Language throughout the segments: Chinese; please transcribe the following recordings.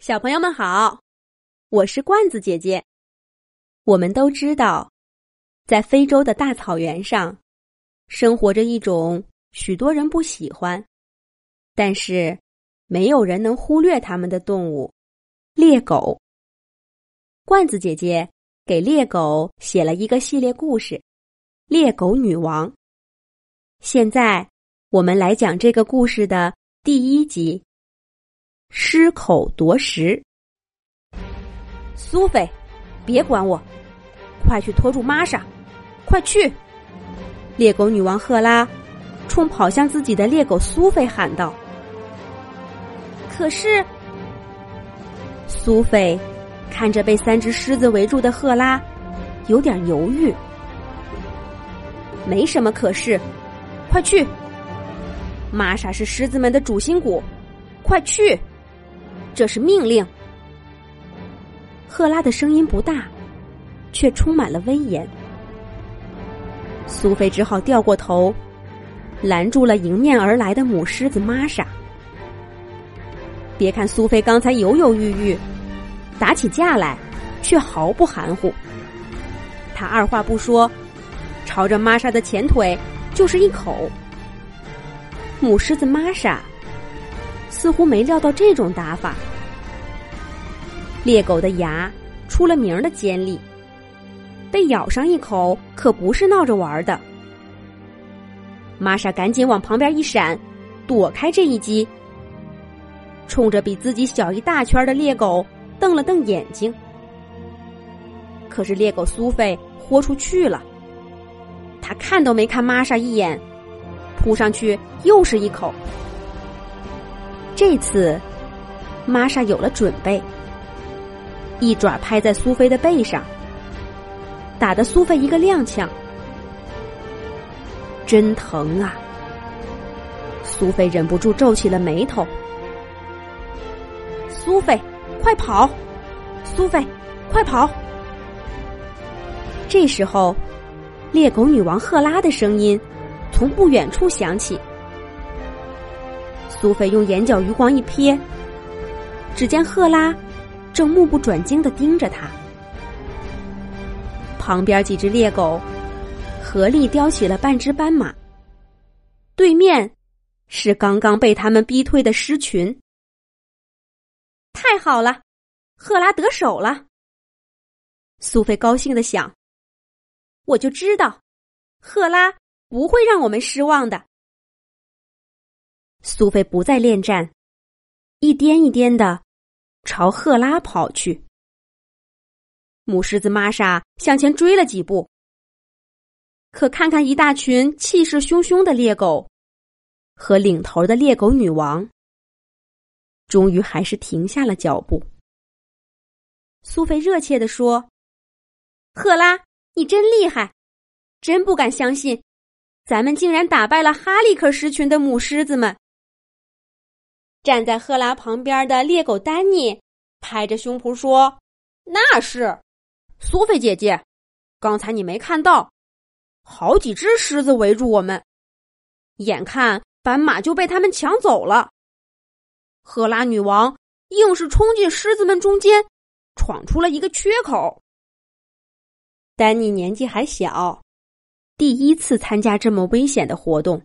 小朋友们好，我是罐子姐姐。我们都知道，在非洲的大草原上，生活着一种许多人不喜欢，但是没有人能忽略它们的动物——猎狗。罐子姐姐给猎狗写了一个系列故事《猎狗女王》。现在，我们来讲这个故事的第一集。失口夺食，苏菲，别管我，快去拖住玛莎，快去！猎狗女王赫拉冲跑向自己的猎狗苏菲喊道。可是，苏菲看着被三只狮子围住的赫拉，有点犹豫。没什么可是，快去！玛莎是狮子们的主心骨，快去！这是命令。赫拉的声音不大，却充满了威严。苏菲只好掉过头，拦住了迎面而来的母狮子玛莎。别看苏菲刚才犹犹豫豫，打起架来却毫不含糊。他二话不说，朝着玛莎的前腿就是一口。母狮子玛莎。似乎没料到这种打法。猎狗的牙出了名的尖利，被咬上一口可不是闹着玩的。玛莎赶紧往旁边一闪，躲开这一击，冲着比自己小一大圈的猎狗瞪了瞪眼睛。可是猎狗苏菲豁出去了，他看都没看玛莎一眼，扑上去又是一口。这次，玛莎有了准备，一爪拍在苏菲的背上，打得苏菲一个踉跄，真疼啊！苏菲忍不住皱起了眉头。苏菲，快跑！苏菲，快跑！这时候，猎狗女王赫拉的声音从不远处响起。苏菲用眼角余光一瞥，只见赫拉正目不转睛的盯着他。旁边几只猎狗合力叼起了半只斑马。对面是刚刚被他们逼退的狮群。太好了，赫拉得手了。苏菲高兴的想：“我就知道，赫拉不会让我们失望的。”苏菲不再恋战，一颠一颠的朝赫拉跑去。母狮子玛莎向前追了几步，可看看一大群气势汹汹的猎狗和领头的猎狗女王，终于还是停下了脚步。苏菲热切的说：“赫拉，你真厉害！真不敢相信，咱们竟然打败了哈利克狮群的母狮子们。”站在赫拉旁边的猎狗丹尼拍着胸脯说：“那是，苏菲姐姐，刚才你没看到，好几只狮子围住我们，眼看斑马就被他们抢走了。赫拉女王硬是冲进狮子们中间，闯出了一个缺口。丹尼年纪还小，第一次参加这么危险的活动。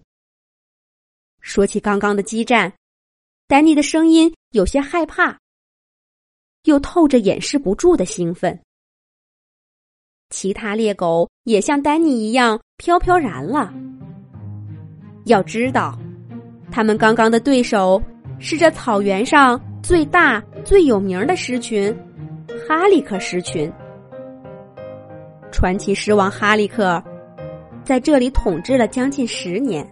说起刚刚的激战。”丹尼的声音有些害怕，又透着掩饰不住的兴奋。其他猎狗也像丹尼一样飘飘然了。要知道，他们刚刚的对手是这草原上最大、最有名的狮群——哈利克狮群。传奇狮王哈利克在这里统治了将近十年。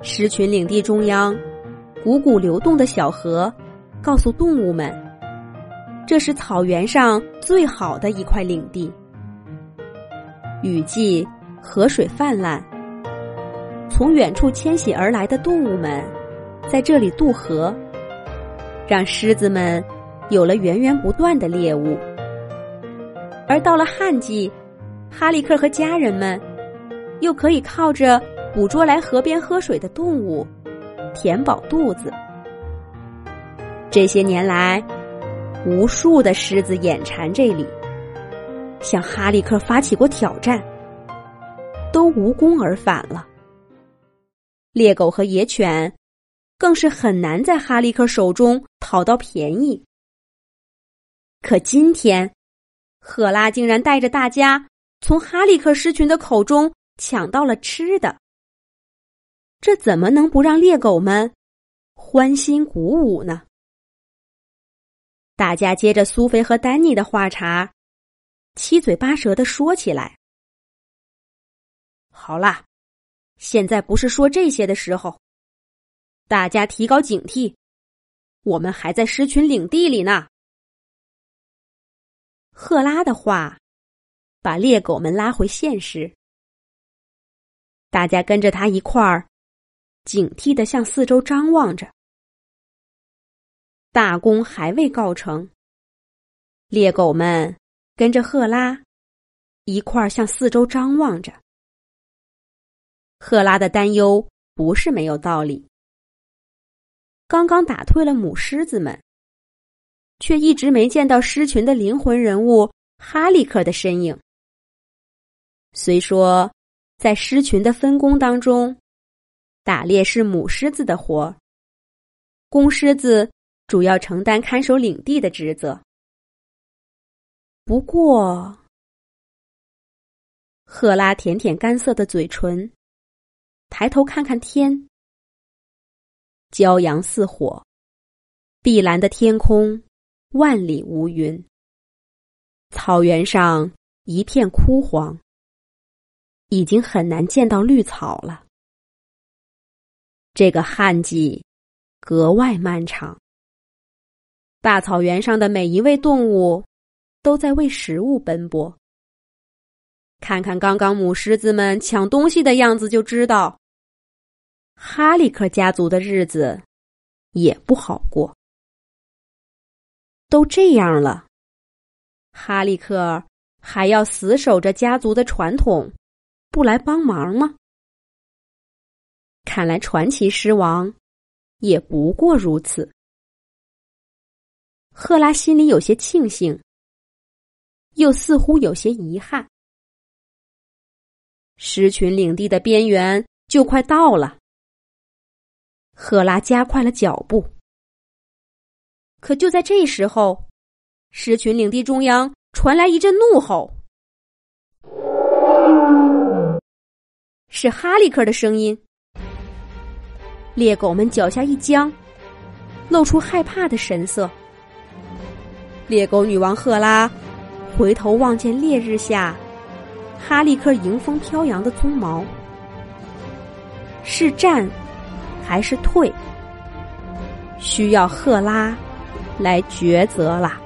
狮群领地中央。汩汩流动的小河，告诉动物们，这是草原上最好的一块领地。雨季，河水泛滥，从远处迁徙而来的动物们在这里渡河，让狮子们有了源源不断的猎物。而到了旱季，哈利克和家人们又可以靠着捕捉来河边喝水的动物。填饱肚子。这些年来，无数的狮子眼馋这里，向哈利克发起过挑战，都无功而返了。猎狗和野犬更是很难在哈利克手中讨到便宜。可今天，赫拉竟然带着大家从哈利克狮群的口中抢到了吃的，这怎么能不让猎狗们欢欣鼓舞呢？大家接着苏菲和丹尼的话茬，七嘴八舌的说起来。好啦，现在不是说这些的时候，大家提高警惕，我们还在狮群领地里呢。赫拉的话把猎狗们拉回现实，大家跟着他一块儿，警惕的向四周张望着。大功还未告成，猎狗们跟着赫拉一块儿向四周张望着。赫拉的担忧不是没有道理。刚刚打退了母狮子们，却一直没见到狮群的灵魂人物哈利克的身影。虽说在狮群的分工当中，打猎是母狮子的活公狮子。主要承担看守领地的职责。不过，赫拉舔舔干涩的嘴唇，抬头看看天，骄阳似火，碧蓝的天空，万里无云。草原上一片枯黄，已经很难见到绿草了。这个旱季格外漫长。大草原上的每一位动物，都在为食物奔波。看看刚刚母狮子们抢东西的样子，就知道，哈利克家族的日子也不好过。都这样了，哈利克还要死守着家族的传统，不来帮忙吗？看来传奇狮王也不过如此。赫拉心里有些庆幸，又似乎有些遗憾。狮群领地的边缘就快到了，赫拉加快了脚步。可就在这时候，狮群领地中央传来一阵怒吼，是哈利克的声音。猎狗们脚下一僵，露出害怕的神色。猎狗女王赫拉回头望见烈日下哈利克迎风飘扬的鬃毛，是战还是退？需要赫拉来抉择了。